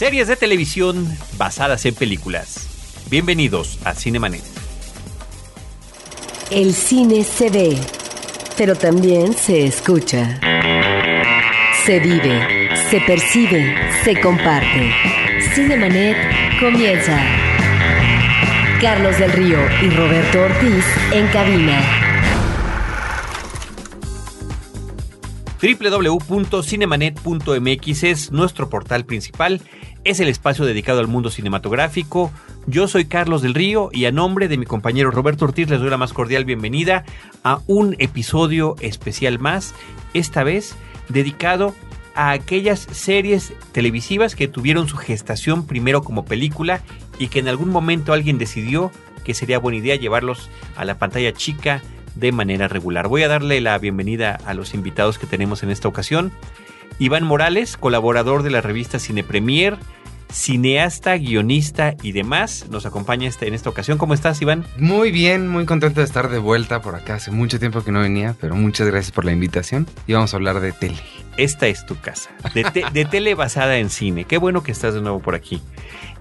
Series de televisión basadas en películas. Bienvenidos a Cinemanet. El cine se ve, pero también se escucha. Se vive, se percibe, se comparte. Cinemanet comienza. Carlos del Río y Roberto Ortiz en cabina. www.cinemanet.mx es nuestro portal principal, es el espacio dedicado al mundo cinematográfico. Yo soy Carlos del Río y a nombre de mi compañero Roberto Ortiz les doy la más cordial bienvenida a un episodio especial más, esta vez dedicado a aquellas series televisivas que tuvieron su gestación primero como película y que en algún momento alguien decidió que sería buena idea llevarlos a la pantalla chica de manera regular. Voy a darle la bienvenida a los invitados que tenemos en esta ocasión. Iván Morales, colaborador de la revista Cine Premier, cineasta, guionista y demás, nos acompaña este, en esta ocasión. ¿Cómo estás, Iván? Muy bien, muy contento de estar de vuelta por acá. Hace mucho tiempo que no venía, pero muchas gracias por la invitación. Y vamos a hablar de tele. Esta es tu casa, de, te- de tele basada en cine. Qué bueno que estás de nuevo por aquí.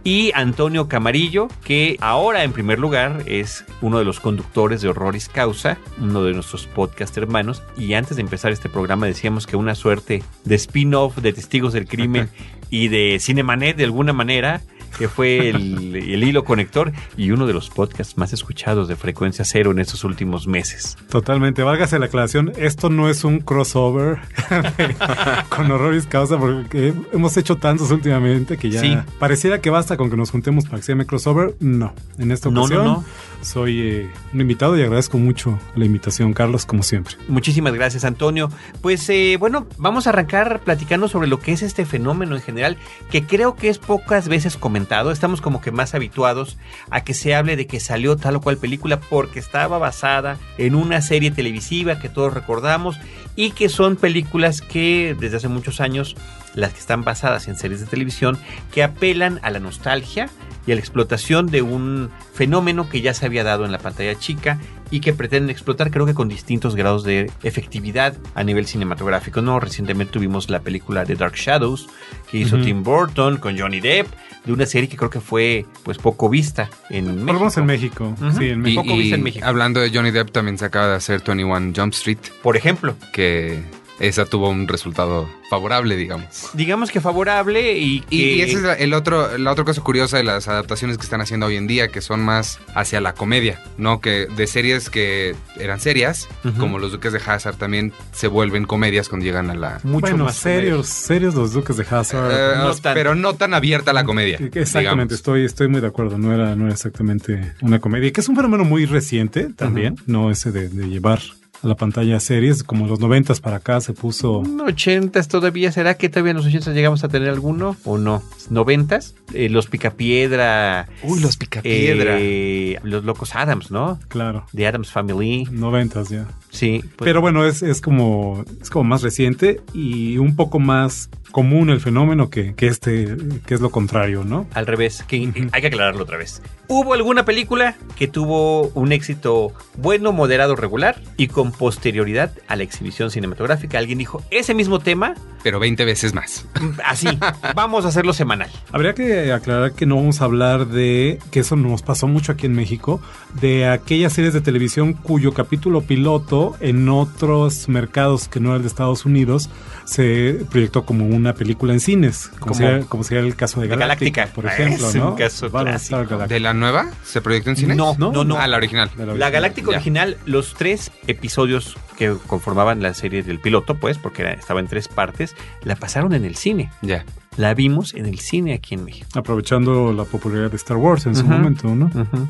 Y Antonio Camarillo, que ahora en primer lugar es uno de los conductores de Horroris Causa, uno de nuestros podcast hermanos. Y antes de empezar este programa decíamos que una suerte de spin-off de Testigos del Crimen y de Cinemanet de alguna manera, que fue el, el hilo conector y uno de los podcasts más escuchados de Frecuencia Cero en estos últimos meses. Totalmente, válgase la aclaración, esto no es un crossover con Horroris Causa porque hemos hecho tantos últimamente que ya Sí. pareciera que basta con que nos juntemos para que se llame crossover. No, en esta No, no, ocasión no. Soy eh, un invitado y agradezco mucho la invitación, Carlos, como siempre. Muchísimas gracias, Antonio. Pues eh, bueno, vamos a arrancar platicando sobre lo que es este fenómeno en general, que creo que es pocas veces comentado. Estamos como que más habituados a que se hable de que salió tal o cual película porque estaba basada en una serie televisiva que todos recordamos y que son películas que desde hace muchos años, las que están basadas en series de televisión, que apelan a la nostalgia y a la explotación de un fenómeno que ya se había dado en la pantalla chica y que pretenden explotar creo que con distintos grados de efectividad a nivel cinematográfico. No, recientemente tuvimos la película de Dark Shadows que hizo. Tim Burton con Johnny Depp de una serie que creo que fue pues poco vista en Por México. menos en México. Sí, en Y- México. Poco vista en México. hablando de Johnny Depp, también se acaba de hacer 21 Jump Street, Por ejemplo, que esa tuvo un resultado favorable, digamos. digamos que favorable y que Y, y esa es la, el otro, la otra cosa curiosa de las adaptaciones que están haciendo hoy en día, que son más hacia la comedia, ¿no? Que de series que eran serias, como Los Duques de Hazard, también se vuelven comedias cuando llegan a la... mucho bueno, más serios, serios los Duques de Hazard. Eh, no tan- pero no tan abierta la comedia. Exactamente, digamos. estoy, estoy muy de acuerdo. No era, no era exactamente una comedia, que es un fenómeno muy reciente también, no ese de, de llevar a la pantalla series, como los noventas para acá se puso. ¿80s todavía? ¿Será que todavía en los 80s llegamos a tener alguno o no? ¿90s? Eh, los Picapiedra. Uy, los Picapiedra. eh, los Locos Adams, ¿no? Claro, The Adams Family. noventas ya. Sí. pues, Pero bueno, es, es como es como más reciente y un poco más común el fenómeno que, que este, que es lo contrario, ¿no? al revés, que hay que aclararlo otra vez. ¿Hubo alguna película que tuvo un éxito bueno, moderado, regular y con posterioridad a la exhibición cinematográfica? Alguien dijo, ese mismo tema, Pero 20 veces más. así, vamos a hacerlo semanal. Habría que aclarar que no vamos a hablar de, que eso nos pasó mucho aquí en México, de aquellas series de televisión cuyo capítulo piloto en otros mercados que no era el de Estados Unidos se proyectó como una película en cines, como, Como- sería, como sería el caso de Galáctica, Galáctica. por ejemplo, Es un ¿no? caso clásico. ¿De la nueva? ¿Se proyectó en cine? No, no, No, no. Ah, la original. La. Galáctica Ya. original, los tres episodios que conformaban la serie del piloto, pues, porque era- estaba en tres partes, la pasaron en el cine. Ya. La vimos en el cine aquí en México. Aprovechando la popularidad de Star Wars en su momento, ¿no?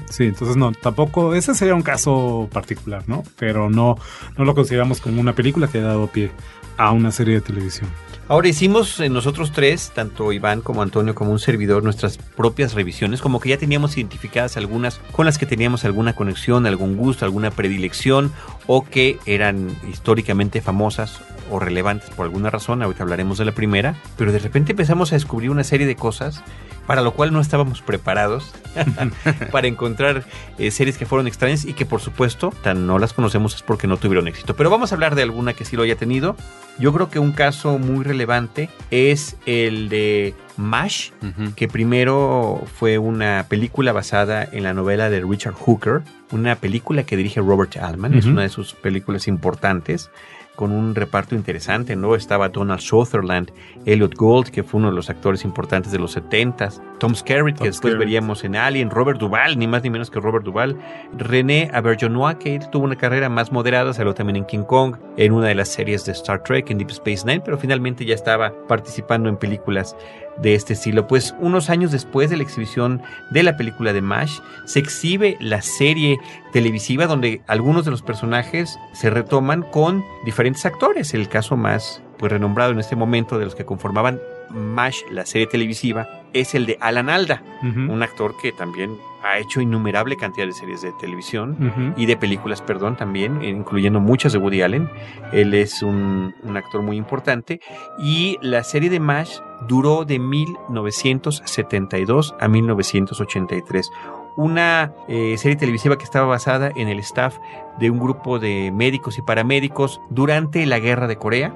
Sí, entonces no, tampoco, ese sería un caso particular, ¿no? Pero no, no lo consideramos como una película que haya dado pie a una serie de televisión. Ahora hicimos eh, nosotros tres, tanto Iván como Antonio como un servidor, nuestras propias revisiones, como que ya teníamos identificadas algunas con las que teníamos alguna conexión, algún gusto, alguna predilección o que eran históricamente famosas o relevantes por alguna razón, ahorita hablaremos de la primera, pero de repente empezamos a descubrir una serie de cosas para lo cual no estábamos preparados para encontrar eh, series que fueron extrañas y que por supuesto tan no las conocemos es porque no tuvieron éxito. Pero vamos a hablar de alguna que sí lo haya tenido. Yo creo que un caso muy relevante es el de MASH, que primero fue una película basada en la novela de Richard Hooker, una película que dirige Robert Altman, es una de sus películas importantes, con un reparto interesante, ¿no? Estaba Donald Sutherland, Elliot Gould, que fue uno de los actores importantes de los 70s, Tom Skerritt, que después Skerritt. veríamos en Alien, Robert Duvall, ni más ni menos que Robert Duvall, René Auberjonois, que él tuvo una carrera más moderada, salió también en King Kong, en una de las series de Star Trek, en Deep Space Nine, pero finalmente ya estaba participando en películas de este estilo. Pues unos años después de la exhibición de la película de MASH, se exhibe la serie televisiva donde algunos de los personajes se retoman con diferentes actores. El caso más pues, renombrado en este momento de los que conformaban MASH, la serie televisiva, es el de Alan Alda, un actor que también ha hecho innumerable cantidad de series de televisión y de películas, perdón, también, incluyendo muchas de Woody Allen. Él es un, un actor muy importante. Y la serie de MASH duró de 1972 a 1983. Una eh, serie televisiva que estaba basada en el staff de un grupo de médicos y paramédicos durante la guerra de Corea.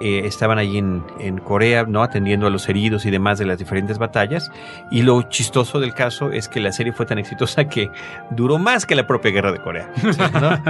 Eh, estaban allí en, en Corea, ¿no? Atendiendo a los heridos y demás de las diferentes batallas. Y lo chistoso del caso es que la serie fue tan exitosa que duró más que la propia guerra de Corea. ¿no?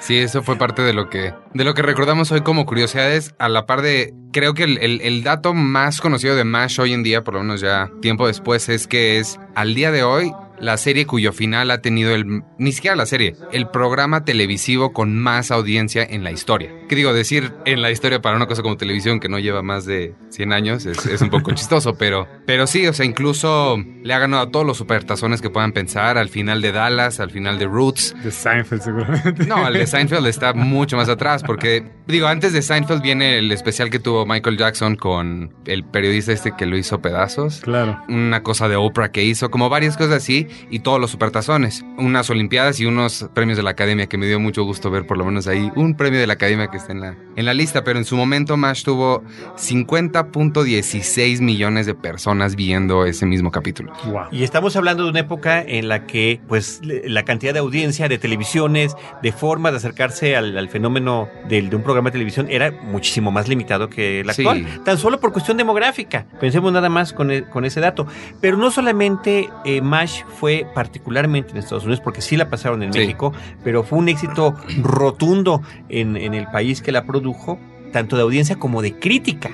Sí, eso fue parte de lo que de lo que recordamos hoy como curiosidades, a la par de creo que el, el- el dato más conocido de MASH hoy en día, por lo menos ya tiempo después, es que es al día de hoy la serie cuyo final ha tenido el ni siquiera la serie, el programa televisivo con más audiencia en la historia. ¿Qué digo? Decir en la historia para una cosa como televisión que no lleva más de 100 años es, es un poco chistoso, pero pero sí, o sea, incluso le ha ganado a todos los supertazones que puedan pensar al final de Dallas, al final de Roots. De Seinfeld, seguramente. No, el de Seinfeld está mucho más atrás porque, digo, antes de Seinfeld viene el especial que tuvo Michael Jackson con el periodista este que lo hizo pedazos. Claro. Una cosa de Oprah que hizo, como varias cosas así, y todos los supertazones. Unas Olimpiadas y unos premios de la Academia que me dio mucho gusto ver, por lo menos ahí, un premio de la Academia que está en la, en la lista. Pero en su momento, MASH tuvo 50.16 millones de personas viendo ese mismo capítulo. Wow. Y estamos hablando de una época en la que, pues, la cantidad de audiencia, de televisiones, de formas de acercarse al, al fenómeno del- de un programa de televisión era muchísimo más limitado que el Sí. actual. Tan solo por cuestión demográfica. Pensemos nada más con, e- con ese dato. Pero no solamente eh, MASH fue particularmente en Estados Unidos, porque sí la pasaron en Sí. México, pero fue un éxito rotundo en, en el país que la produjo, tanto de audiencia como de crítica.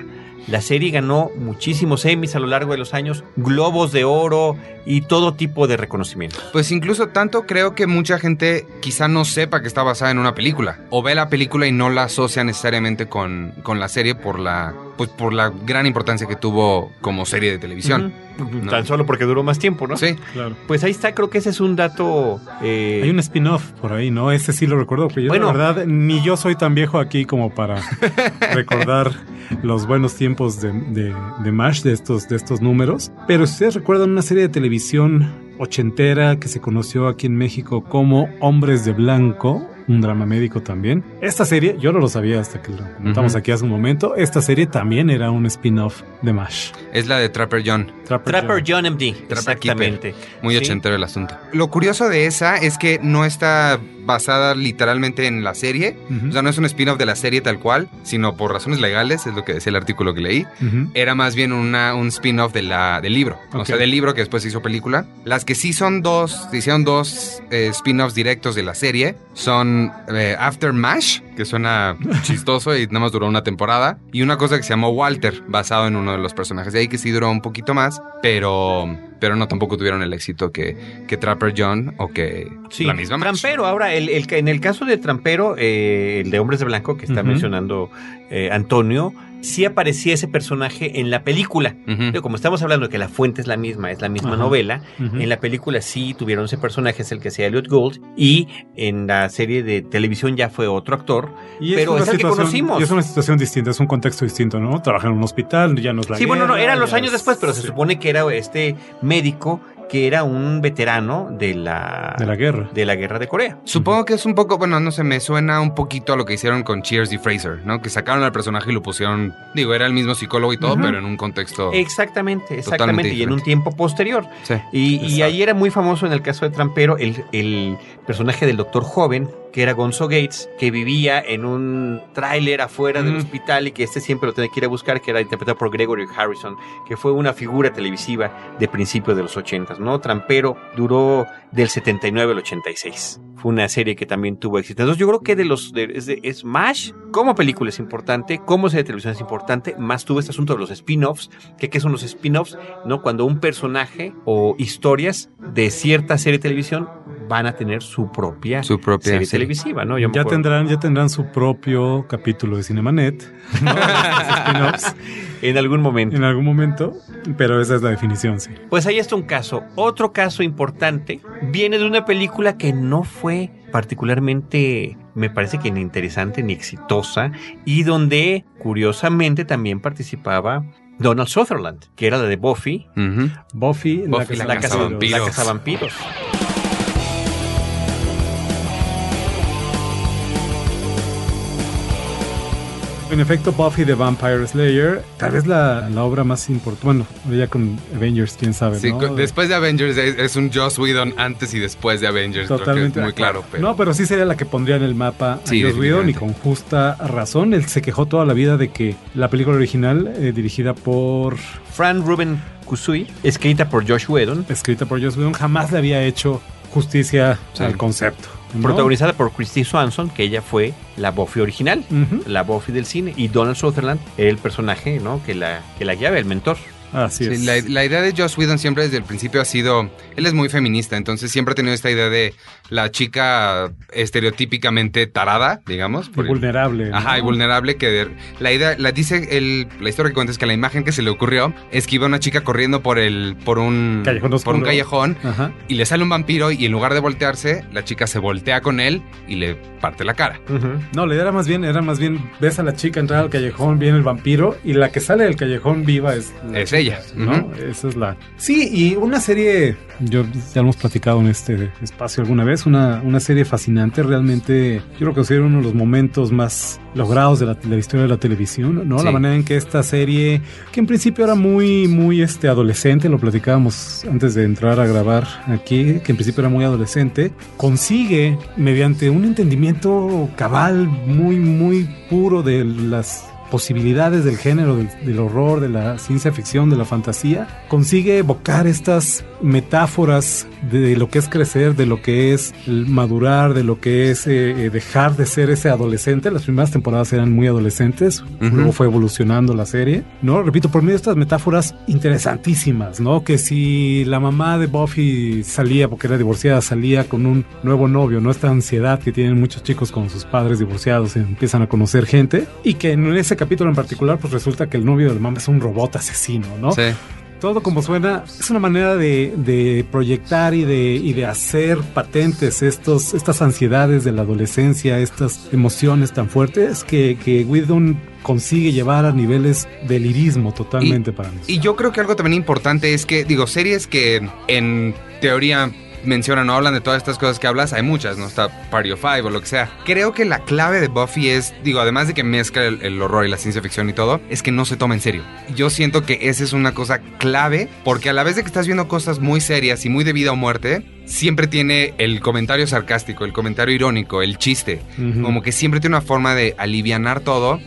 La serie ganó muchísimos Emmys a lo largo de los años, globos de oro y todo tipo de reconocimiento. Pues incluso tanto creo que mucha gente quizá no sepa que está basada en una película. O ve la película y no la asocia necesariamente con, con la serie por la, pues por la gran importancia que tuvo como serie de televisión. Tan solo porque duró más tiempo, ¿no? Sí. Claro. Pues ahí está, creo que ese es un dato. eh, Hay un spin-off por ahí, ¿no? Ese sí lo recuerdo, porque yo Bueno. la verdad ni yo soy tan viejo aquí como para recordar los buenos tiempos de, de, de MASH, de estos, de estos números. Pero si ustedes recuerdan una serie de televisión ochentera que se conoció aquí en México como Hombres de Blanco, un drama médico también. Esta serie, yo no lo sabía hasta que lo comentamos aquí hace un momento, esta serie también era un spin-off de MASH. Es la de Trapper John. Trapper John MD. Trapper exactamente. Muy Sí. ochentero el asunto. Lo curioso de esa es que no está basada literalmente en la serie. Ujú. O sea, no es un spin-off de la serie tal cual, sino por razones legales, es lo que decía el artículo que leí. Era más bien una, un spin-off de la, del libro. O sea, del libro que después se hizo película. Las que sí son dos, se hicieron dos eh, spin-offs directos de la serie son eh, After Mash, que suena chistoso y nada más duró una temporada. Y una cosa que se llamó Walter, basado en uno de los personajes. De ahí que sí duró un poquito más, pero, pero no tampoco tuvieron el éxito que, que Trapper John o que Sí, la misma. Trampero. Ahora, el, el- en el caso de Trampero, eh, el de Hombres de Blanco, que está mencionando eh, Antonio, sí aparecía ese personaje en la película. Pero como estamos hablando de que la fuente es la misma, es la misma novela, en la película sí tuvieron ese personaje, es el que hacía Elliot Gould, y en la serie de televisión ya fue otro actor. Y pero es el que conocimos. y es una situación distinta, es un contexto distinto, ¿no? Trabaja en un hospital, ya no es la sí, bueno, no, eran los años es- después, pero se supone que era este médico que era un veterano de la, De la guerra. de la guerra de Corea. Supongo que es un poco, bueno, no sé, me suena un poquito a lo que hicieron con Cheers y Fraser, ¿no? Que sacaron al personaje y lo pusieron, digo, era el mismo psicólogo y todo, pero en un contexto... Exactamente, exactamente, y en un tiempo posterior. Sí. Y, y ahí era muy famoso en el caso de Trampero el, el personaje del doctor joven, que era Gonzo Gates, que vivía en un tráiler afuera del Mm. hospital y que este siempre lo tenía que ir a buscar, que era interpretado por Gregory Harrison, que fue una figura televisiva de principios de los 80, ¿no? Trampero duró del 79 al 86. Fue una serie que también tuvo éxito. Entonces yo creo que de los de, es, de- es MASH, como película es importante, como serie de televisión es importante, más tuvo este asunto de los spin-offs, que qué son los spin-offs, ¿no? Cuando un personaje o historias de cierta serie de televisión van a tener su propia, Su propia serie serie. televisiva, ¿no? Yo Ya tendrán, ya tendrán su propio capítulo de Cinemanet ¿no? En algún momento. en algún momento, pero esa es la definición, sí. Pues ahí está un caso. Otro caso importante viene de una película que no fue particularmente, me parece que ni interesante ni exitosa, y donde curiosamente también participaba Donald Sutherland, que era la de Buffy. Buffy, Buffy, la, La casa, la Cazavampiros. En efecto, Buffy the Vampire Slayer, tal vez la, la obra más importante, bueno, ya con Avengers, quién sabe, Sí, después de Avengers es, es un Joss Whedon antes y después de Avengers. creo que Totalmente es muy claro. Pero... No, pero sí sería la que pondría en el mapa Sí, a Joss Whedon y con justa razón. Él se quejó toda la vida de que la película original, eh, dirigida por, Fran Ruben Kusui, escrita por Josh Whedon, escrita por Joss Whedon, jamás le había hecho justicia Sí. al concepto. ¿No? protagonizada por Christy Swanson, que ella fue la Buffy original. La Buffy del cine y Donald Sutherland el personaje ¿no? que, la, que la guiaba, el mentor. Así Sí, es. la, la idea de Joss Whedon siempre desde el principio ha sido, él es muy feminista, entonces siempre ha tenido esta idea de la chica estereotípicamente tarada, digamos. Y por- vulnerable. ¿no? Ajá, y vulnerable que de- la idea, la dice el, la historia que cuenta es que la imagen que se le ocurrió es que iba una chica corriendo por el, por un, Callejón por un callejón Ajá. y le sale un vampiro y en lugar de voltearse, la chica se voltea con él y le parte la cara. No, la idea era más bien, era más bien, ves a la chica entrar al callejón, viene el vampiro, y la que sale del callejón viva es la Es chica, ella, ¿no? Esa es la. Sí, y una serie, yo ya lo hemos platicado en este espacio alguna vez, una, una serie fascinante, realmente, yo creo que considero uno de los momentos más logrados de la, de la historia de la televisión, ¿no? Sí. La manera en que esta serie, que en principio era muy, muy este, adolescente, lo platicábamos antes de entrar a grabar aquí, que en principio era muy adolescente, consigue, mediante un entendimiento cabal, muy, muy puro de las posibilidades del género, del, del horror, de la ciencia ficción, de la fantasía, consigue evocar estas metáforas de lo que es crecer, de lo que es madurar, de lo que es eh, eh, dejar de ser ese adolescente. Las primeras temporadas eran muy adolescentes, Ujú. luego fue evolucionando la serie, ¿no? Repito, por medio de estas metáforas interesantísimas, ¿no? Que si la mamá de Buffy salía, porque era divorciada, salía con un nuevo novio, ¿no? Esta ansiedad que tienen muchos chicos con sus padres divorciados, empiezan a conocer gente, y que en ese capítulo en particular, pues resulta que el novio de la mamá es un robot asesino, ¿no? Sí. Todo como suena es una manera de, de proyectar y de, y de hacer patentes estos, estas ansiedades de la adolescencia, estas emociones tan fuertes que, que Whedon consigue llevar a niveles de lirismo totalmente para mí. Y yo creo que algo también importante es que, digo, series que en teoría mencionan o hablan de todas estas cosas que hablas, hay muchas, ¿no? Está Party of Five o lo que sea. Creo que la clave de Buffy es, digo, además de que mezcla el, el horror y la ciencia ficción y todo, es que no se toma en serio. Yo siento que esa es una cosa clave, porque a la vez de que estás viendo cosas muy serias y muy de vida o muerte, siempre tiene el comentario sarcástico, el comentario irónico, el chiste. Como que siempre tiene una forma de alivianar todo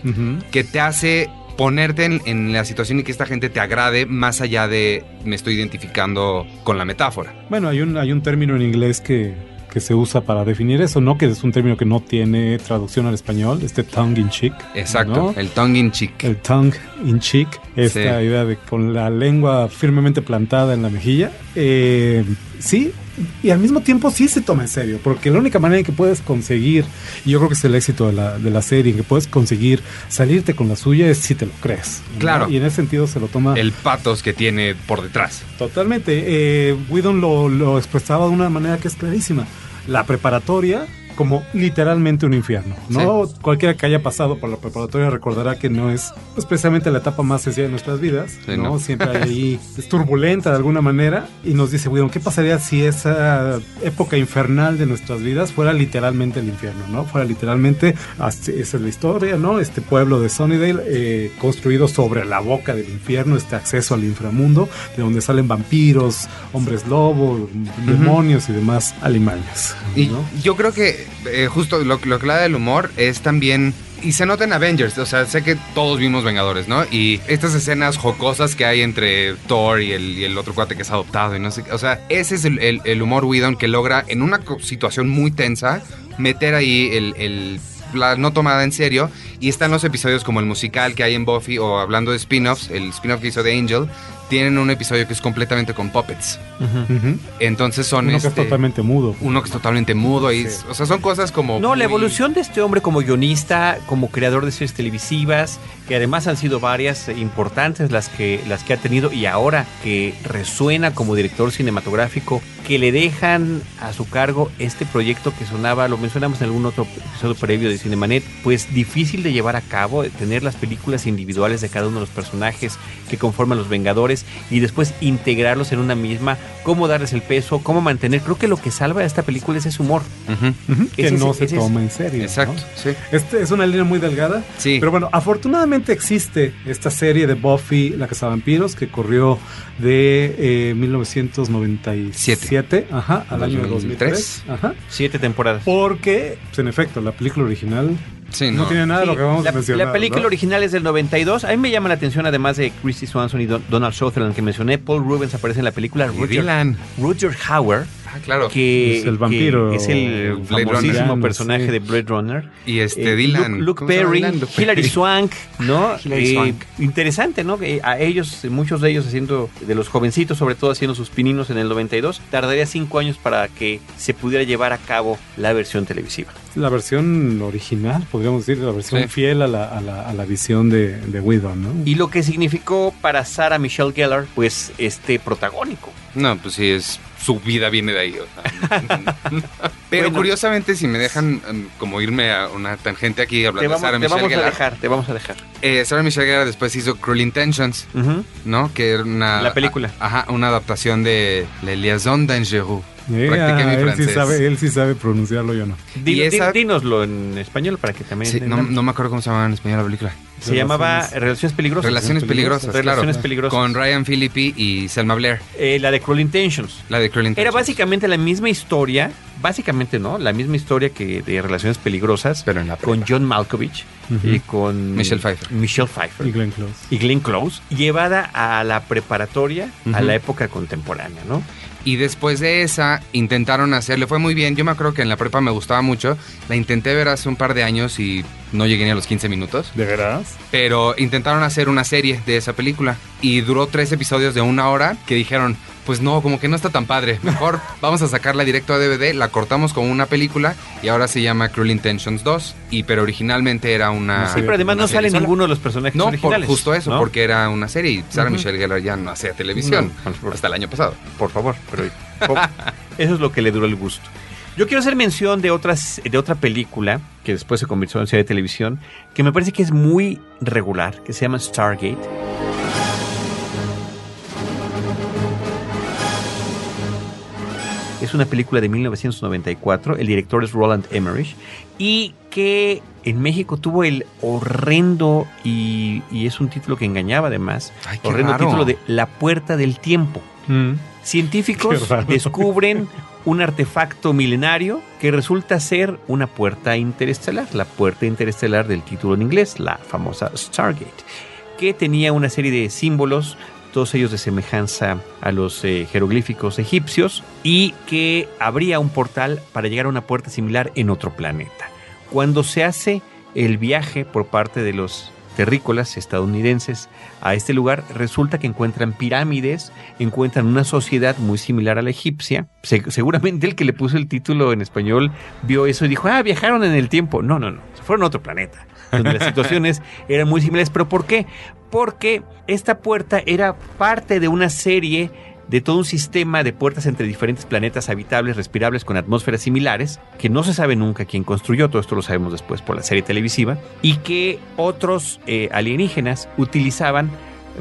que te hace ponerte en, en la situación y que esta gente te agrade más allá de me estoy identificando con la metáfora. Bueno, hay un, hay un término en inglés que, que se usa para definir eso, ¿no? Que es un término que no tiene traducción al español, este tongue in cheek. Exacto, ¿no? el tongue in cheek. el tongue in cheek, esta Sí. idea de con la lengua firmemente plantada en la mejilla. Eh, sí, y al mismo tiempo sí se toma en serio, porque la única manera en que puedes conseguir, y yo creo que es el éxito de la, de la serie, en que puedes conseguir salirte con la suya es si te lo crees. ¿no? Claro. Y en ese sentido se lo toma El patos que tiene por detrás. totalmente. Eh, Whedon lo, lo expresaba de una manera que es clarísima. La preparatoria como literalmente un infierno, ¿no? Cualquiera que haya pasado por la preparatoria recordará que no es pues, precisamente la etapa más sencilla de nuestras vidas, Sí, ¿no? no. Siempre ahí, es turbulenta de alguna manera y nos dice, Whedon, ¿qué pasaría si esa época infernal de nuestras vidas fuera literalmente el infierno, ¿no? Fuera literalmente, esa es la historia, ¿no? Este pueblo de Sunnydale eh, construido sobre la boca del infierno, este acceso al inframundo, de donde salen vampiros, hombres lobo, demonios y demás alimañas, Y yo creo que eh, justo lo, lo que le da el humor es también y se nota en Avengers, o sea, sé que todos vimos Vengadores, ¿no? Y estas escenas jocosas que hay entre Thor y el, y el otro cuate que es adoptado y no sé, o sea, ese es el, el- humor Whedon que logra en una situación muy tensa meter ahí el- la no tomada en serio y están los episodios como el musical que hay en Buffy o hablando de spin-offs, el spin-off que hizo de Angel, tienen un episodio que es completamente con puppets. Ujú. Entonces son Uno que es este, totalmente mudo. uno que es totalmente mudo y Sí. o sea, son cosas como No, la muy- evolución de este hombre como guionista, como creador de series televisivas, que además han sido varias eh, importantes las que, las que ha tenido y ahora que resuena como director cinematográfico, que le dejan a su cargo este proyecto que sonaba, lo mencionamos en algún otro episodio previo de Cinemanet, pues difícil de llevar a cabo, tener las películas individuales de cada uno de los personajes que conforman los Vengadores y después integrarlos en una misma, cómo darles el peso, cómo mantener. Creo que lo que salva a esta película es ese humor. Que Ese no se ese toma en serio. ¿no? Exacto, sí. Este es una línea muy delgada. Sí. Pero bueno, afortunadamente existe esta serie de Buffy, la Casa de Vampiros, que corrió de eh, 1997 ajá, al año 2003. 2003. Ajá. Siete temporadas. Porque, pues, en efecto, la película original Sí, no, no. tiene nada de lo que vamos la, a mencionar. la película ¿no? original es del 92. A mí me llama la atención, además de Christy Swanson y Don- Donald Sutherland que mencioné, Paul Rubens aparece en la película. Roger, Dylan. Roger Hauer, Ah, claro. que Es el que vampiro es el Blade famosísimo Runner. personaje Sí. de Blade Runner. Y este Eh, Dylan. Luke, Luke ¿Cómo se llama Perry, Dylan? Hilary. Swank, ¿no? Hilary Eh, Swank. Interesante, ¿no? Que a ellos, muchos de ellos haciendo, de los jovencitos, sobre todo haciendo sus pininos en el 92, tardaría cinco años para que se pudiera llevar a cabo la versión televisiva. La versión original, podríamos decir, la versión Sí. fiel a la, a la, a la visión de, de Whedon, ¿no? Y lo que significó para Sarah Michelle Gellar, pues, este protagónico. No, pues sí, es su vida viene de ahí. o sea. Pero Bueno. curiosamente, si me dejan em, como irme a una tangente aquí Te hablando vamos, de Sarah te Michelle vamos a Gellar. dejar, te vamos a dejar. eh, Sarah Michelle Gellar después hizo Cruel Intentions. ¿no? Que era una... La película. a- ajá, una adaptación de La Liaison dangereuse. Eh, practiqué mi él, sí sabe, él sí sabe pronunciarlo, yo no. Di- Y esa- dínoslo en español para que también Sí, no, no me acuerdo cómo se llamaba en español la película. Se llamaba Relaciones- Relaciones Peligrosas. Relaciones peligrosas, claro. Relaciones Peligrosas. Con Ryan Phillippe y Selma Blair. Eh, la de Cruel Intentions. La de Cruel Era Intentions. básicamente la misma historia, básicamente, ¿no? La misma historia que de Relaciones Peligrosas, Pero en la con. John Malkovich y con Michelle Pfeiffer. Michelle Pfeiffer Y Glenn Close. y Glenn Close, llevada a la preparatoria, a la época contemporánea, ¿no? Y después de esa, intentaron hacer, le fue muy bien. Yo me acuerdo que en la prepa me gustaba mucho. La intenté ver hace un par de años y no llegué ni a los 15 minutos. ¿De veras? Pero intentaron hacer una serie de esa película. Y duró tres episodios de una hora que dijeron, pues no, como que no está tan padre. Mejor vamos a sacarla directo a DVD, la cortamos como una película y ahora se llama Cruel Intentions 2. Y pero originalmente era una... Sí, pero además no sale sola. ninguno de los personajes No, por originales. justo eso, ¿no? porque era una serie y Sarah. Michelle Gellar ya no hacía televisión No, por- hasta el año pasado. por favor, pero eso es lo que le duró el gusto. Yo quiero hacer mención de otras de otra película que después se convirtió en serie de televisión que me parece que es muy regular, que se llama Stargate. Es una película de 1994, el director es Roland Emmerich y que en México tuvo el horrendo y, y es un título que engañaba además, Ay, horrendo raro. título de La Puerta del Tiempo. Mm. Científicos descubren un artefacto milenario que resulta ser una puerta interestelar, la puerta interestelar del título en inglés, la famosa Stargate, que tenía una serie de símbolos, todos ellos de semejanza a los eh, jeroglíficos egipcios, y que abría un portal para llegar a una puerta similar en otro planeta. Cuando se hace el viaje por parte de los terrícolas estadounidenses a este lugar, resulta que encuentran pirámides, encuentran una sociedad muy similar a la egipcia. Se- seguramente el que le puso el título en español vio eso y dijo, ah, viajaron en el tiempo. No, no, no, se fueron a otro planeta, donde las situaciones eran muy similares. ¿Pero por qué? Porque esta puerta era parte de una serie de todo un sistema de puertas entre diferentes planetas habitables, respirables, con atmósferas similares, que no se sabe nunca quién construyó, todo esto lo sabemos después por la serie televisiva, y que otros eh, alienígenas utilizaban,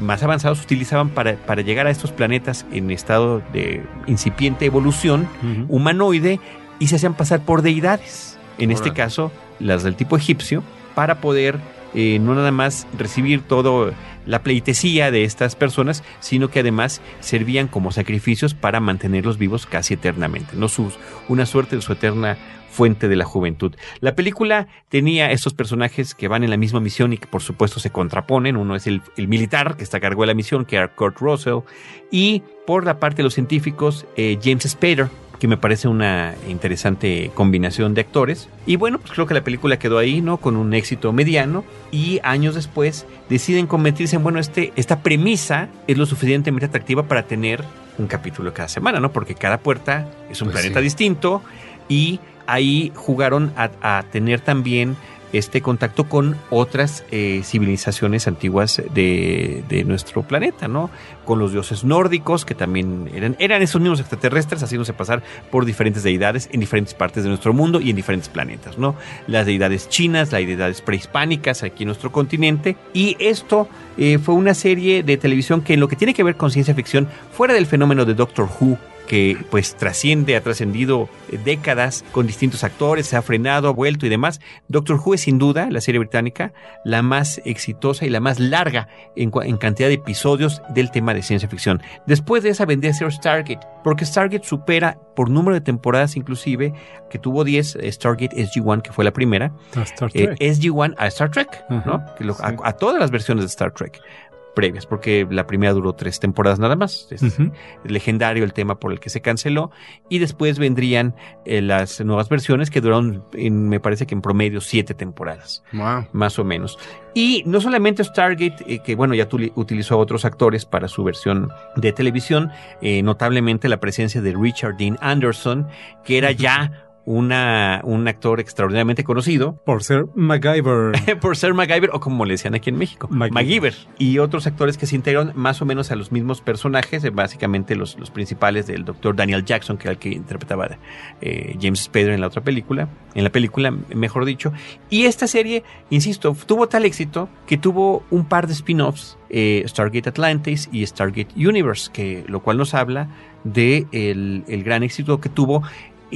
más avanzados, utilizaban para, para llegar a estos planetas en estado de incipiente evolución humanoide y se hacían pasar por deidades, en este caso las del tipo egipcio, para poder eh, no nada más recibir todo la pleitesía de estas personas, sino que además servían como sacrificios para mantenerlos vivos casi eternamente, no sus, una suerte de su eterna fuente de la juventud. La película tenía estos personajes que van en la misma misión y que por supuesto se contraponen. Uno es el, militar que está a cargo de la misión, que era Kurt Russell, y por la parte de los científicos, eh, James Spader, que me parece una interesante combinación de actores. Y bueno, pues creo que la película quedó ahí, ¿no? Con un éxito mediano y años después deciden convertirse en, bueno, este, esta premisa es lo suficientemente atractiva para tener un capítulo cada semana, ¿no? Porque cada puerta es un Pues planeta sí. distinto y ahí jugaron a, a tener también este contacto con otras eh, civilizaciones antiguas de, nuestro planeta, ¿no? Con los dioses nórdicos, que también eran, eran esos mismos extraterrestres, haciéndose pasar por diferentes deidades en diferentes partes de nuestro mundo y en diferentes planetas, ¿no? Las deidades chinas, las deidades prehispánicas aquí en nuestro continente. Y esto eh, fue una serie de televisión que en lo que tiene que ver con ciencia ficción, fuera del fenómeno de Doctor Who, que pues trasciende, ha trascendido eh, décadas con distintos actores, se ha frenado, ha vuelto y demás. Doctor Who es sin duda la serie británica la más exitosa y la más larga en, cantidad de episodios del tema de ciencia ficción. Después de esa vendría a ser Stargate, porque Stargate supera por número de temporadas inclusive, que tuvo 10, eh, Stargate SG-1 que fue la primera, A Star eh, Trek. SG-1 a Star Trek, ¿no? Ajá, Que lo- a, sí. a todas las versiones de Star Trek previas, porque la primera duró tres temporadas nada más. Es legendario el tema por el que se canceló. Y después vendrían eh, las nuevas versiones que duraron, en- me parece que en promedio, siete temporadas Wow. más o menos. Y no solamente Stargate, eh, que bueno, ya utilizó a otros actores para su versión de televisión, eh, notablemente la presencia de Richard Dean Anderson, que era ya una, un actor extraordinariamente conocido Por ser MacGyver. por ser MacGyver o como le decían aquí en México, MacGyver. MacGyver. Y otros actores que se integraron más o menos a los mismos personajes, eh, básicamente los, los principales del doctor Daniel Jackson, que era el que interpretaba eh, James Spader en la otra película, en la película, mejor dicho. Y esta serie, insisto, tuvo tal éxito que tuvo un par de spin-offs, eh, Stargate Atlantis y Stargate Universe, que, lo cual nos habla de el, el gran éxito que tuvo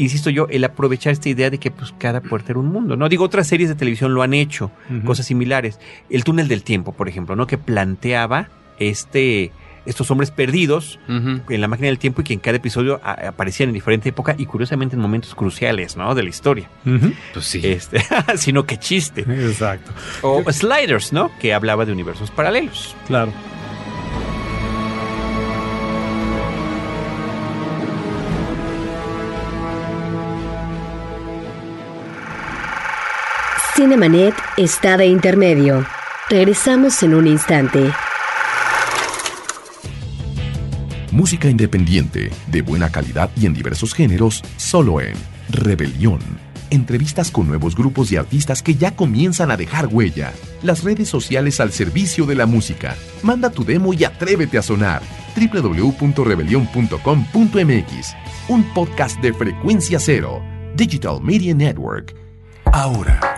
insisto yo, el aprovechar esta idea de que pues cada puerta era un mundo, ¿no? Digo, otras series de televisión lo han hecho, cosas similares. El túnel del tiempo, por ejemplo, ¿no? Que planteaba este estos hombres perdidos en la máquina del tiempo y que en cada episodio aparecían en diferente época y curiosamente en momentos cruciales, ¿no? De la historia. Ujú. Pues sí. Este, sino que chiste. Exacto. O Sliders, ¿no? Que hablaba de universos paralelos. Claro. Cinemanet está de intermedio. Regresamos en un instante. Música independiente, de buena calidad y en diversos géneros, solo en Rebelión. Entrevistas con nuevos grupos y artistas que ya comienzan a dejar huella. Las redes sociales al servicio de la música. Manda tu demo y atrévete a sonar. www.rebelion.com.mx. Un podcast de frecuencia cero. Digital Media Network. Ahora,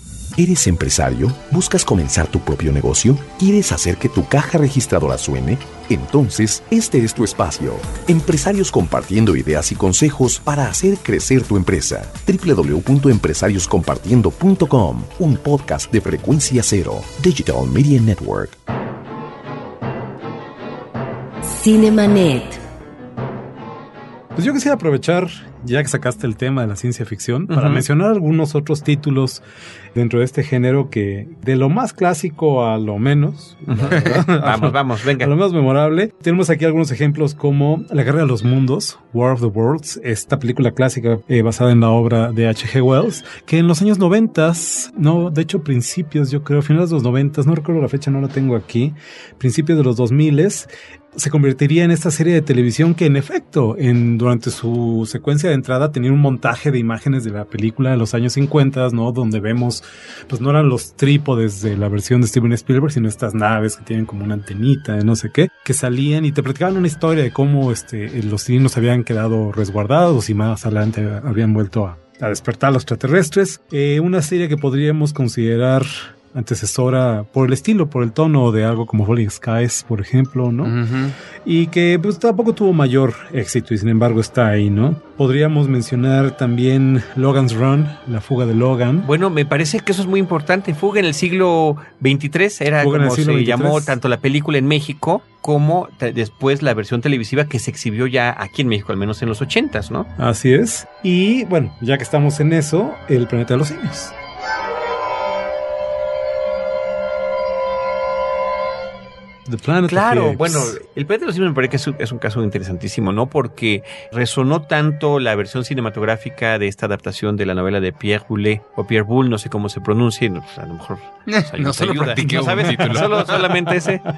¿Eres empresario? ¿Buscas comenzar tu propio negocio? ¿Quieres hacer que tu caja registradora suene? Entonces, este es tu espacio. Empresarios compartiendo ideas y consejos para hacer crecer tu empresa. www.empresarioscompartiendo.com, un podcast de frecuencia cero, Digital Media Network. Cinemanet. Pues yo quisiera aprovechar, ya que sacaste el tema de la ciencia ficción, para mencionar algunos otros títulos dentro de este género que, de lo más clásico a lo menos, Vamos, vamos, a lo venga. más memorable. Tenemos aquí algunos ejemplos como La Guerra de los Mundos, War of the Worlds, esta película clásica eh, basada en la obra de H.G. Wells, que en los años noventas, no, de hecho principios, yo creo, finales de los noventas, no recuerdo la fecha, no la tengo aquí, principios de los dos miles, se convertiría en esta serie de televisión que en efecto, en, durante su secuencia de entrada tenía un montaje de imágenes de la película de los años 50, ¿no? Donde vemos, pues no eran los trípodes de la versión de Steven Spielberg, sino estas naves que tienen como una antenita de no sé qué, que salían y te platicaban una historia de cómo este, los cilindros habían quedado resguardados y más adelante habían vuelto a, a despertar a los extraterrestres. Eh, una serie que podríamos considerar antecesora por el estilo, por el tono de algo como Falling Skies, por ejemplo, ¿no? Y que pues tampoco tuvo mayor éxito y sin embargo está ahí, ¿no? Podríamos mencionar también Logan's Run, la fuga de Logan. Bueno, me parece que eso es muy importante. Fuga en el siglo XXIII era Fuga como siglo se XXIII. llamó tanto la película en México como después la versión televisiva que se exhibió ya aquí en México, al menos en los ochentas, ¿no? Así es. Y bueno, ya que estamos en eso, el planeta de los simios. The Planet of the Claro, Apes. bueno, el planeta de los simios me parece que es un, es un caso interesantísimo, ¿no? Porque resonó tanto la versión cinematográfica de esta adaptación de la novela de Pierre Boulet, o Pierre Boulle, no sé cómo se pronuncie, no, pues, a lo mejor nos No solo ayuda. practiqué ¿No sabes? título. Solo, solamente ese.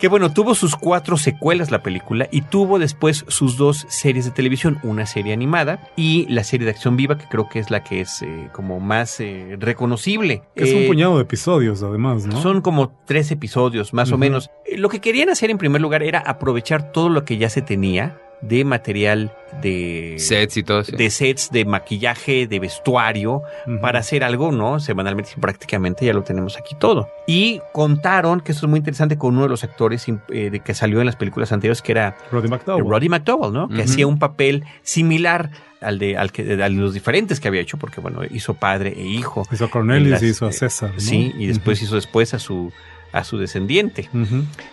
que bueno, tuvo sus cuatro secuelas la película y tuvo después sus dos series de televisión, una serie animada y la serie de acción viva, que creo que es la que es eh, como más eh, reconocible. Que es Eh, un puñado de episodios, además, ¿no? son como tres episodios, más o menos. Eh, Lo que querían hacer en primer lugar era aprovechar todo lo que ya se tenía de material de Sets y todo eso. de sets, de maquillaje, de vestuario, para hacer algo, ¿no? Semanalmente, prácticamente ya lo tenemos aquí todo. Y contaron, que esto es muy interesante, con uno de los actores eh, de que salió en las películas anteriores, que era Roddy McDowell. Roddy McDowell, ¿no? Que hacía un papel similar al de, al que, a los diferentes que había hecho, porque bueno, hizo padre e hijo. Hizo a Cornelius las- y hizo a César. ¿no? Sí, y después hizo después a su a su descendiente.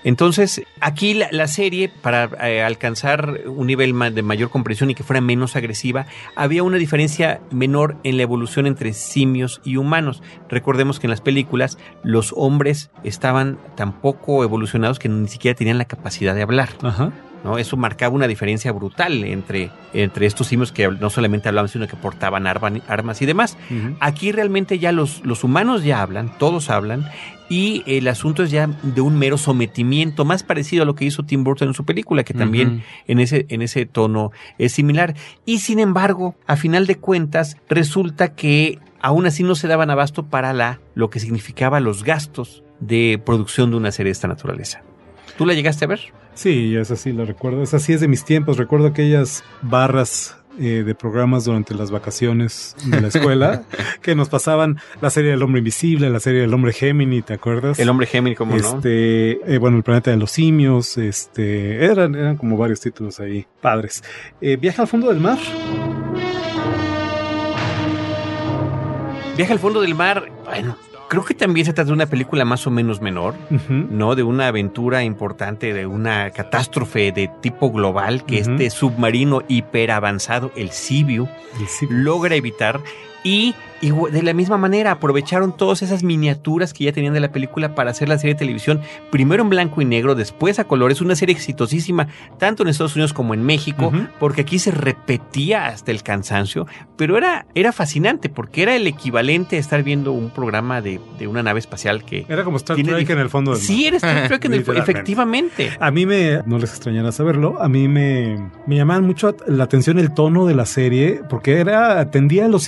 Entonces, aquí la, la serie, para eh, alcanzar un nivel de mayor comprensión y que fuera menos agresiva, había una diferencia menor en la evolución entre simios y humanos. Recordemos que en las películas los hombres estaban tan poco evolucionados que ni siquiera tenían la capacidad de hablar. Ajá. ¿No? Eso marcaba una diferencia brutal entre, entre estos simios que no solamente hablaban, sino que portaban arma- armas y demás. Aquí realmente ya los, los humanos ya hablan, todos hablan, y el asunto es ya de un mero sometimiento, más parecido a lo que hizo Tim Burton en su película, que también en, ese, en ese tono es similar. Y sin embargo, a final de cuentas, resulta que aún así no se daban abasto para la, lo que significaba los gastos de producción de una serie de esta naturaleza. ¿Tú la llegaste a ver? Sí, esa sí la recuerdo. Esa sí es de mis tiempos. Recuerdo aquellas barras eh, de programas durante las vacaciones de la escuela que nos pasaban la serie del hombre invisible, la serie del hombre Gemini, ¿te acuerdas? El hombre Gemini, ¿cómo no? este, eh, bueno, el planeta de los simios, este, eran, eran como varios títulos ahí, padres. Eh, Viaja al fondo del mar. Viaja al fondo del mar, bueno, creo que también se trata de una película más o menos menor. ¿no? De una aventura importante, de una catástrofe de tipo global que este submarino hiperavanzado, el Sibiu, El sí- logra evitar. Y, y de la misma manera aprovecharon todas esas miniaturas que ya tenían de la película para hacer la serie de televisión, primero en blanco y negro, después a colores, una serie exitosísima tanto en Estados Unidos como en México, porque aquí se repetía hasta el cansancio, pero era, era fascinante porque era el equivalente a estar viendo un programa de, de una nave espacial que... Era como Star Trek en el fondo del. Sí, era Star Trek en el- Literalmente. efectivamente. A mí me, no les extrañará saberlo, a mí me, me llamaban mucho la atención el tono de la serie, porque era, atendía a lo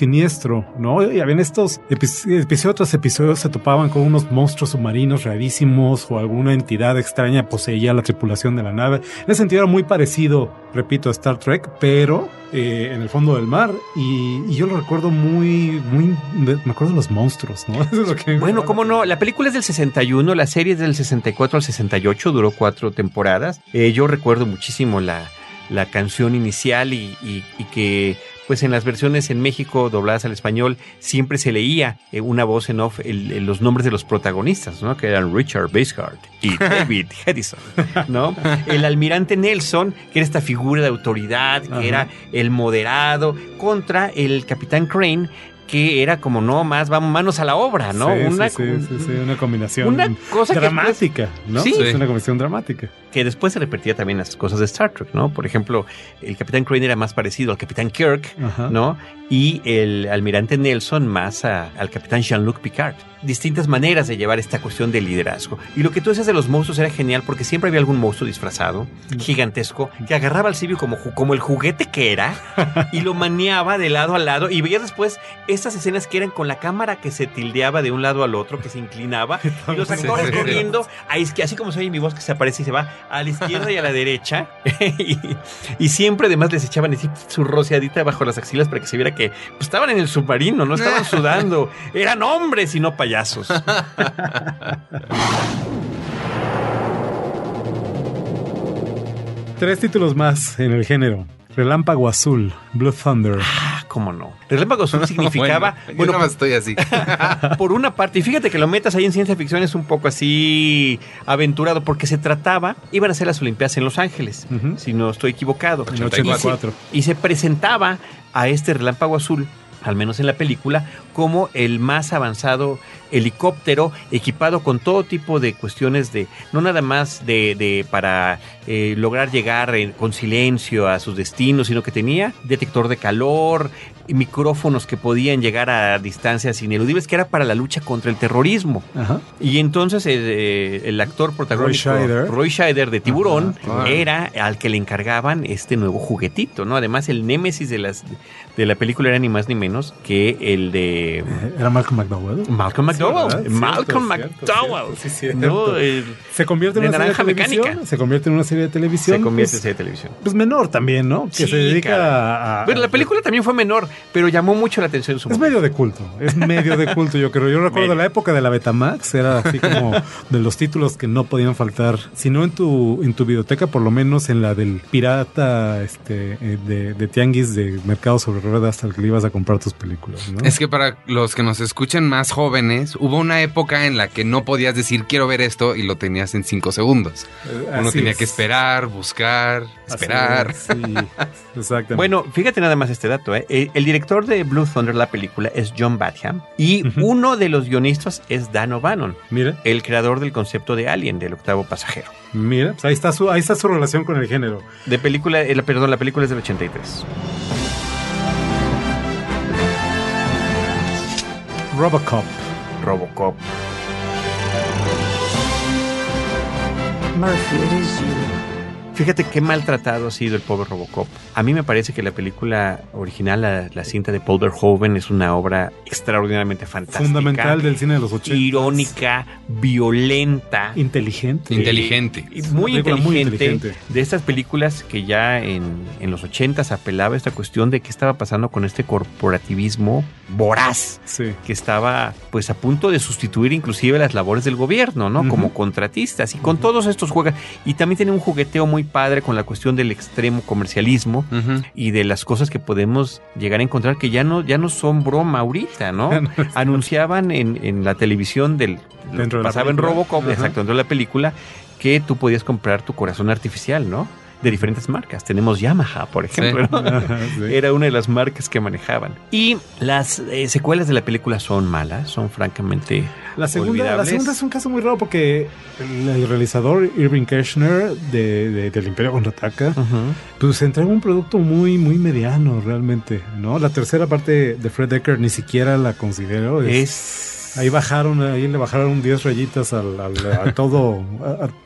¿no? Y habían estos epi- episodio tras episodio se topaban con unos monstruos submarinos rarísimos o alguna entidad extraña poseía la tripulación de la nave. En ese sentido era muy parecido, repito, a Star Trek, pero eh, en el fondo del mar. Y, y yo lo recuerdo muy, muy, me acuerdo de los monstruos, ¿no? Eso es lo que- Bueno, cómo no, la película es del 61, la serie es del 64 al 68, duró cuatro temporadas. Eh, yo recuerdo muchísimo la, la canción inicial y, y- y que pues en las versiones en México dobladas al español siempre se leía eh, una voz en off el- el- los nombres de los protagonistas, ¿no? Que eran Richard Basehart y David Hedison, ¿no? El almirante Nelson, que era esta figura de autoridad, que Ajá. era el moderado, contra el capitán Crane, que era como no más, vamos manos a la obra, ¿no? Sí, una, sí, sí, sí, sí, una combinación una cosa que dramática, ¿no? Sí. Es una combinación dramática. Que después se repetía también las cosas de Star Trek, ¿no? Por ejemplo, el Capitán Crane era más parecido al Capitán Kirk, Ajá. ¿no? Y el almirante Nelson más a- al Capitán Jean-Luc Picard. Distintas maneras de llevar esta cuestión del liderazgo. Y lo que tú decías de los monstruos era genial porque siempre había algún monstruo disfrazado, gigantesco, que agarraba al Sibio como, como el juguete que era y lo maneaba de lado a lado. Y veías después estas escenas que eran con la cámara que se tildeaba de un lado al otro, que se inclinaba, y los actores corriendo, ahí es que así como se oye mi voz que se aparece y se va, a la izquierda y a la derecha. y, y siempre además les echaban así su rociadita bajo las axilas para que se viera que pues, estaban en el submarino, no estaban sudando. Eran hombres y no payasos. Tres títulos más en el género. Relámpago Azul, Blood Thunder. Ah, cómo no. Relámpago Azul significaba. bueno, yo bueno, más estoy así. por una parte, y fíjate que lo metas ahí en ciencia ficción es un poco así aventurado, porque se trataba, iban a ser las Olimpiadas en Los Ángeles, si no estoy equivocado. En Y se- 84. Y se presentaba a este relámpago azul, al menos en la película, como el más avanzado helicóptero equipado con todo tipo de cuestiones de, no nada más de, de para eh, lograr llegar en- con silencio a sus destinos, sino que tenía detector de calor, micrófonos que podían llegar a distancias ineludibles, que era para la lucha contra el terrorismo. Ajá. Y entonces el, eh, el actor protagónico, Roy Scheider. Roy Scheider de Tiburón, Ajá. era al que le encargaban este nuevo juguetito, ¿no? Además, el némesis de, las, de la película era ni más ni menos que el de Era Malcolm McDowell. Malcolm McDowell. Malcolm Cierto, McDowell. cierto, sí, cierto. ¿no? El- Se convierte en una serie de mecánica. Se convierte en una serie de televisión. se convierte en pues, serie de televisión. pues menor también, ¿no? Que Sí, se dedica caray. a, Bueno, la película también fue menor, pero llamó mucho la atención en su Es momento. medio de culto, es medio de culto, yo creo. Yo recuerdo Medio. la época de la Betamax, era así como de los títulos que no podían faltar, si no en tu, en tu biblioteca, por lo menos en la del pirata este, eh, de, de Tianguis de Mercado sobre Ruedas al que le ibas a comprar tus películas, ¿no? Es que para los que nos escuchen más jóvenes, hubo una época en la que no podías decir quiero ver esto y lo tenías en cinco segundos. Uno así tenía es. que esperar, buscar, esperar. es, Sí, exactamente. Bueno, fíjate nada más este dato. ¿eh? El, el director de Blue Thunder, la película, es John Badham. Y uno de los guionistas es Dan O'Bannon, mira, el creador del concepto de Alien, del octavo pasajero. mira, pues ahí está su, ahí está su relación con el género. De película, eh, perdón, la película es del 83. Robocop. Robocop. Murphy, it is you. Fíjate qué maltratado ha sido el pobre Robocop. A mí me parece que la película original, la, la cinta de Paul Verhoeven, es una obra extraordinariamente fantástica. Fundamental del cine de los 80. Irónica, violenta. Inteligente. Inteligente. Y muy inteligente, muy inteligente. de estas películas que ya en, en los ochentas apelaba a esta cuestión de qué estaba pasando con este corporativismo voraz Sí. que estaba pues a punto de sustituir inclusive las labores del gobierno, ¿no? Como contratistas y con todos estos juegos y también tiene un jugueteo muy padre con la cuestión del extremo comercialismo y de las cosas que podemos llegar a encontrar que ya no ya no son broma ahorita, ¿no? Anunciaban en, en la televisión del Dentro de pasaba en. Robocop, exacto, dentro de la película que tú podías comprar tu corazón artificial, ¿no? De diferentes marcas. Tenemos Yamaha, por ejemplo, ¿no? Ajá, sí. Era una de las marcas que manejaban. Y las eh, secuelas de la película son malas, son francamente La segunda, la segunda es un caso muy raro porque el, el realizador Irving Kirchner de, de- del Imperio Contraataca, Ujú. pues entrega un producto muy, muy mediano realmente, ¿no? La tercera parte de Fred Decker ni siquiera la considero. es- es Ahí bajaron, ahí le bajaron 10 rayitas al, al- a todo,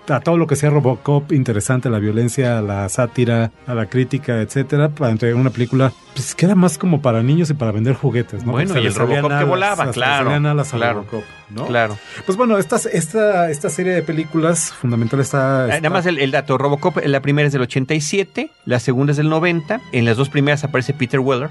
a, a todo lo que sea Robocop interesante, a la violencia, a la sátira, a la crítica, etcétera, para entregar una película pues que era más como para niños y para vender juguetes, ¿no? Bueno, y el Robocop que volaba, claro, claro. Robocop, ¿no? claro. Pues bueno, esta, esta, esta serie de películas fundamental está... Eh, está- Nada más el, el dato, Robocop, la primera es del 87, la segunda es del 90, en las dos primeras aparece Peter Weller,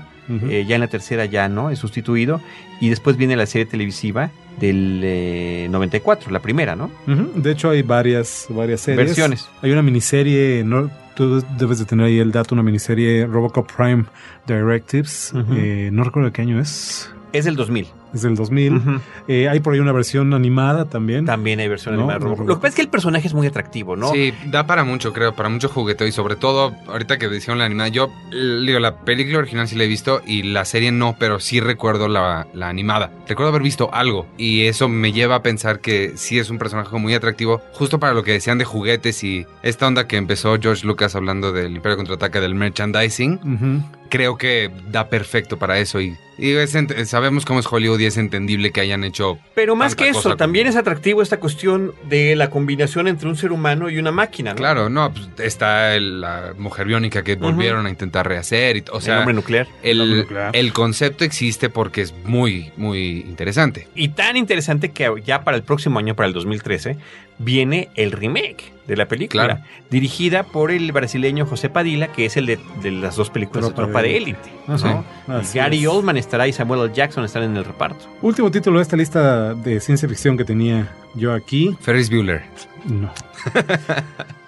eh, ya en la tercera ya no, es sustituido, y después viene la serie televisiva del eh, 94, la primera, ¿no? De hecho, hay varias, varias series. Versiones. Hay una miniserie, no, tú debes de tener ahí el dato, una miniserie Robocop Prime Directives. Eh, no recuerdo de qué año es. Es del 2000. Es del 2000. Ujú. Eh, hay por ahí una versión animada también. También hay versión No, animada no. Lo que pasa es que el personaje es muy atractivo, ¿no? Sí, da para mucho, creo, para mucho jugueteo y sobre todo, ahorita que decían la animada, yo digo, la película original sí la he visto y la serie no, pero sí recuerdo la, la animada. Recuerdo haber visto algo y eso me lleva a pensar que sí es un personaje muy atractivo, justo para lo que decían de juguetes y esta onda que empezó George Lucas hablando del Imperio Contraataca del merchandising, creo que da perfecto para eso y, y es ent- sabemos cómo es Hollywood es entendible que hayan hecho Pero más Tanta que eso, como- también es atractivo esta cuestión de la combinación entre un ser humano y una máquina, ¿no? Claro, no, pues está el- la mujer biónica que volvieron a intentar rehacer. Y, o el sea, hombre nuclear. El hombre el, nuclear. el concepto existe porque es muy, muy interesante. Y tan interesante que ya para el próximo año, para el 2013, viene el remake. de la película, Claro. dirigida por el brasileño José Padilla, que es el de, de las dos películas Tropa de Tropa de Élite. Ajá, ¿no? Y Gary es. Oldman estará y Samuel L. Jackson estarán en el reparto. Último título de esta lista de ciencia ficción que tenía yo aquí. Ferris Bueller. No.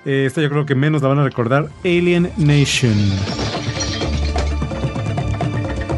Eh, esta yo creo que menos la van a recordar. Alien Nation.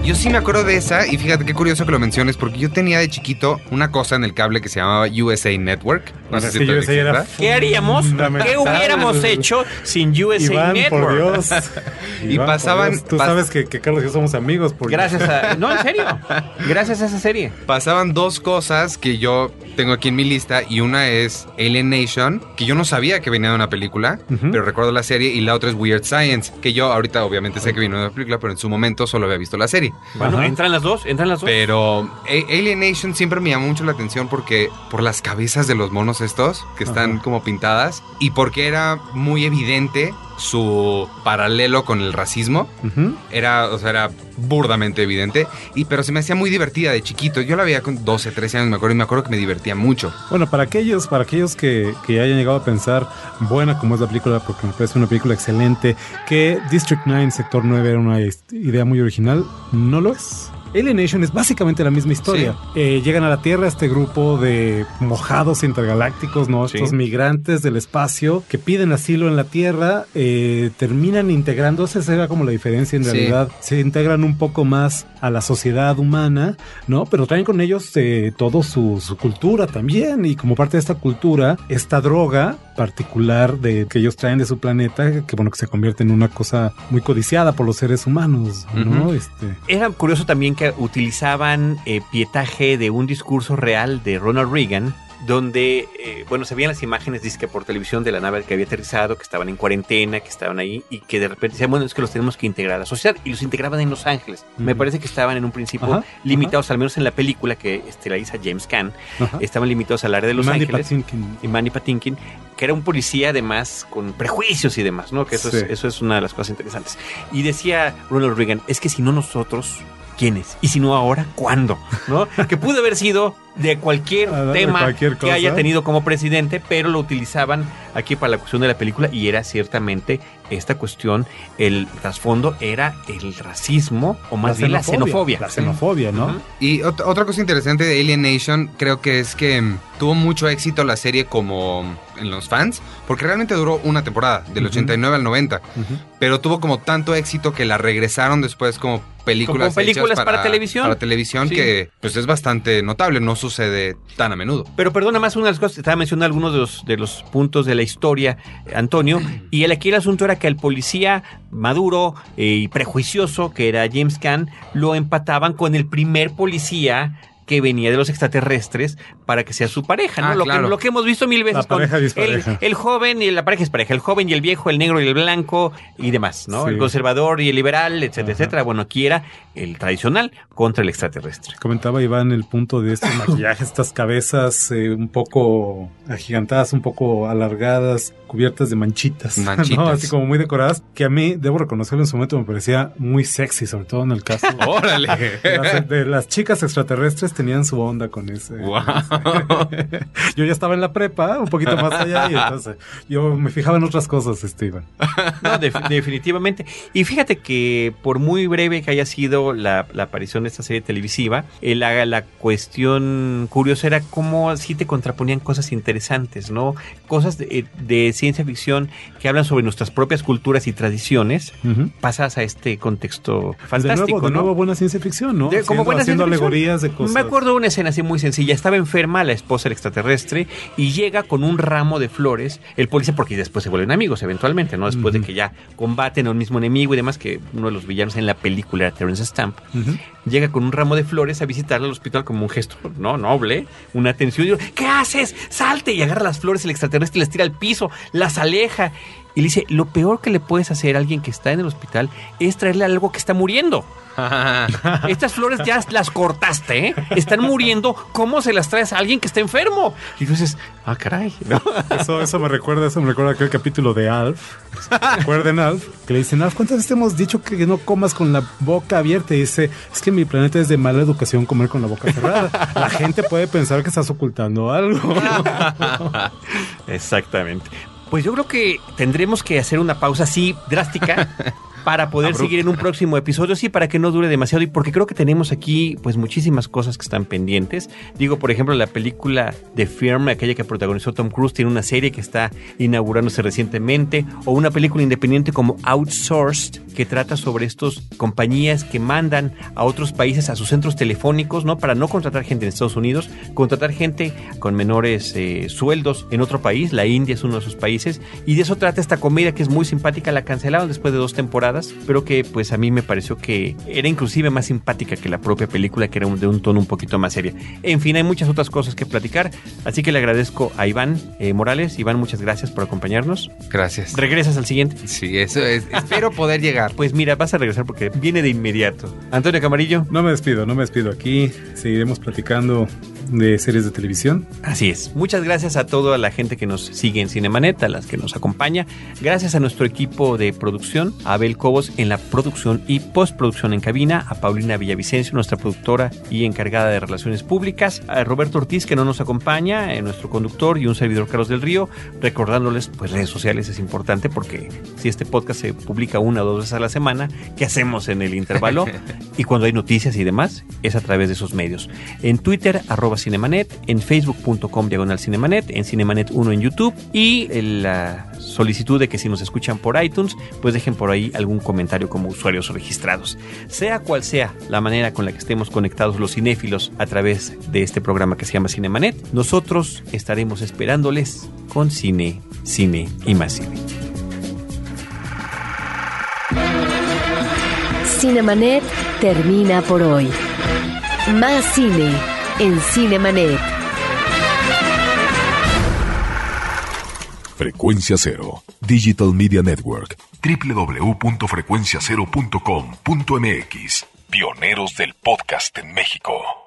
Yo sí me acuerdo de esa y fíjate qué curioso que lo menciones porque yo tenía de chiquito una cosa en el cable que se llamaba USA Network. No sé si todavía USA era. ¿Qué haríamos? ¿Qué hubiéramos hecho sin USA Iván, Network? por Dios. Y por pasaban- Dios. Tú pas- sabes que, que Carlos y yo somos amigos. Porque... Gracias a... No, en serio. Gracias a esa serie. Pasaban dos cosas que yo tengo aquí en mi lista y una es Alien Nation, que yo no sabía que venía de una película, pero recuerdo la serie, y la otra es Weird Science, que yo ahorita obviamente sé que vino de una película, pero en su momento solo había visto la serie. Bueno, Ajá. entran las dos, entran las dos. Pero A- Alien Nation siempre me llamó mucho la atención porque por las cabezas de los monos estos, que están Ajá. como pintadas, y porque era muy evidente su paralelo con el racismo. Era, o sea, era burdamente evidente, y pero se me hacía muy divertida de chiquito. Yo la veía con 12, 13 años, me acuerdo, y me acuerdo que me divertía mucho. Bueno, para aquellos, para aquellos que, que hayan llegado a pensar, buena como es la película, porque me parece una película excelente, que District 9, Sector 9 era una idea muy original, no lo es. Alien Nation es básicamente la misma historia. Eh, llegan a la Tierra este grupo de mojados intergalácticos, ¿no? Sí. Estos migrantes del espacio que piden asilo en la Tierra, eh, terminan integrándose, esa era como la diferencia en Sí. realidad. Se integran un poco más a la sociedad humana, ¿no? Pero traen con ellos eh, todo su, su cultura también. Y como parte de esta cultura, esta droga particular de que ellos traen de su planeta, que bueno, que se convierte en una cosa muy codiciada por los seres humanos, ¿no? Este. Era curioso también que utilizaban eh, pietaje de un discurso real de Ronald Reagan, donde, eh, bueno, se veían las imágenes, dice por televisión, de la nave que había aterrizado, que estaban en cuarentena, que estaban ahí, y que de repente decían, bueno, es que los tenemos que integrar a la sociedad, y los integraban en Los Ángeles. Me parece que estaban en un principio Ajá, limitados, al menos en la película que estelariza James Caan, estaban limitados al área de Los Mandy Ángeles. Patinkin. y Manny Patinkin, que era un policía además con prejuicios y demás, ¿no? Que eso, Sí. es, eso es una de las cosas interesantes. Y decía Ronald Reagan, es que si no nosotros, ¿quiénes? Y si no ahora, ¿cuándo? ¿No? que pudo haber sido de cualquier Ah, de tema cualquier que haya tenido como presidente, pero lo utilizaban aquí para la cuestión de la película y era ciertamente esta cuestión, el trasfondo era el racismo o más bien la xenofobia. La xenofobia, ¿no? Y ot- otra cosa interesante de Alien Nation creo que es que mm, tuvo mucho éxito la serie como en los fans, porque realmente duró una temporada, del Ujú. 89 al 90, Ujú. pero tuvo como tanto éxito que la regresaron después como películas, Como películas para televisión. Para televisión Sí. que pues es bastante notable, no sucede tan a menudo. Pero perdona más una de las cosas, estaba mencionando algunos de los, de los puntos de la historia, Antonio, y el, aquí el asunto era que al policía maduro eh, y prejuicioso, que era James Caan, lo empataban con el primer policía que venía de los extraterrestres para que sea su pareja, ¿no? Ah, lo, claro. que, lo que hemos visto mil veces La pareja con el, dispareja. el joven y la pareja es pareja, el joven y el viejo, el negro y el blanco y demás, ¿no? Sí. El conservador y el liberal, etcétera, Ajá. etcétera. Bueno, aquí era el tradicional contra el extraterrestre. Comentaba Iván el punto de estos maquillajes, estas cabezas eh, un poco agigantadas, un poco alargadas, cubiertas de manchitas, Manchitas. ¿no? así como muy decoradas, que a mí, debo reconocerlo en su momento, me parecía muy sexy, sobre todo en el caso ¡Órale! de las, de las chicas extraterrestres tenían su onda con ese. Wow. Yo ya estaba en la prepa, un poquito más allá, y entonces yo me fijaba en otras cosas, Iván. No, def- definitivamente. Y fíjate que por muy breve que haya sido la, la aparición de esta serie televisiva, eh, la, la cuestión curiosa era cómo sí te contraponían cosas interesantes, ¿no? Cosas de, de ciencia ficción que hablan sobre nuestras propias culturas y tradiciones, pasadas a este contexto de fantástico, nuevo, de ¿no? nuevo buena ciencia ficción, ¿no? De- como Haciendo- buena haciendo ficción. alegorías de cosas. Me acuerdo de una escena así muy sencilla. Estaba enferma la esposa del extraterrestre y llega con un ramo de flores. El policía, porque después se vuelven amigos eventualmente, ¿no? Después de que ya combaten a un mismo enemigo y demás, que uno de los villanos en la película era Terrence Stamp. Llega con un ramo de flores a visitarle al hospital como un gesto, ¿no? Noble, una atención. Y ¿qué haces? Salte y agarra las flores el extraterrestre y las tira al piso, las aleja. Y le dice, lo peor que le puedes hacer a alguien que está en el hospital es traerle algo que está muriendo. Estas flores ya las cortaste, ¿eh? Están muriendo. ¿Cómo se las traes a alguien que está enfermo? Y dices, ah, caray. ¿no? Eso, eso me recuerda, eso me recuerda aquel capítulo de Alf. Recuerden Alf, que le dicen, Alf, ¿cuántas veces te hemos dicho que no comas con la boca abierta? Y dice, es que en mi planeta es de mala educación comer con la boca cerrada. La gente puede pensar que estás ocultando algo. Exactamente. Pues yo creo que tendremos que hacer una pausa así drástica para poder seguir en un próximo episodio, sí, para que no dure demasiado y porque creo que tenemos aquí pues muchísimas cosas que están pendientes. Digo, por ejemplo, la película de Firm, aquella que protagonizó Tom Cruise, tiene una serie que está inaugurándose recientemente, o una película independiente como Outsourced, que trata sobre estos compañías que mandan a otros países a sus centros telefónicos, ¿no? Para no contratar gente en Estados Unidos, contratar gente con menores eh, sueldos en otro país, la India es uno de esos países, y de eso trata esta comedia que es muy simpática, la cancelaron después de dos temporadas, pero que pues a mí me pareció que era inclusive más simpática que la propia película, que era de un tono un poquito más seria. En fin, hay muchas otras cosas que platicar, así que le agradezco a Iván eh, Morales. Iván, muchas gracias por acompañarnos. Gracias. ¿Regresas al siguiente? Sí, eso es. Espero poder llegar. Pues mira, vas a regresar porque viene de inmediato. Antonio Camarillo. No me despido, no me despido. Aquí seguiremos platicando de series de televisión. Así es. Muchas gracias a toda la gente que nos sigue en Cinemanet, a las que nos acompaña. Gracias a nuestro equipo de producción, a Abel Cobos en la producción y postproducción en cabina, a Paulina Villavicencio, nuestra productora y encargada de relaciones públicas, a Roberto Ortiz, que no nos acompaña, eh, nuestro conductor y un servidor Carlos del Río, recordándoles, pues redes sociales es importante porque si este podcast se publica una o dos veces a la semana, ¿qué hacemos en el intervalo? y cuando hay noticias y demás, es a través de esos medios. En Twitter, arroba Cinemanet, en facebook.com diagonal Cinemanet, en Cinemanet 1 en YouTube y en la solicitud de que si nos escuchan por iTunes, pues dejen por ahí algún comentario como usuarios registrados. Sea cual sea la manera con la que estemos conectados los cinéfilos a través de este programa que se llama Cinemanet, nosotros estaremos esperándoles con cine, cine y más cine. Cinemanet termina por hoy. Más cine en Cinemanet. Frecuencia Cero, Digital Media Network, www.frecuenciacero.com.mx. Pioneros del podcast en México.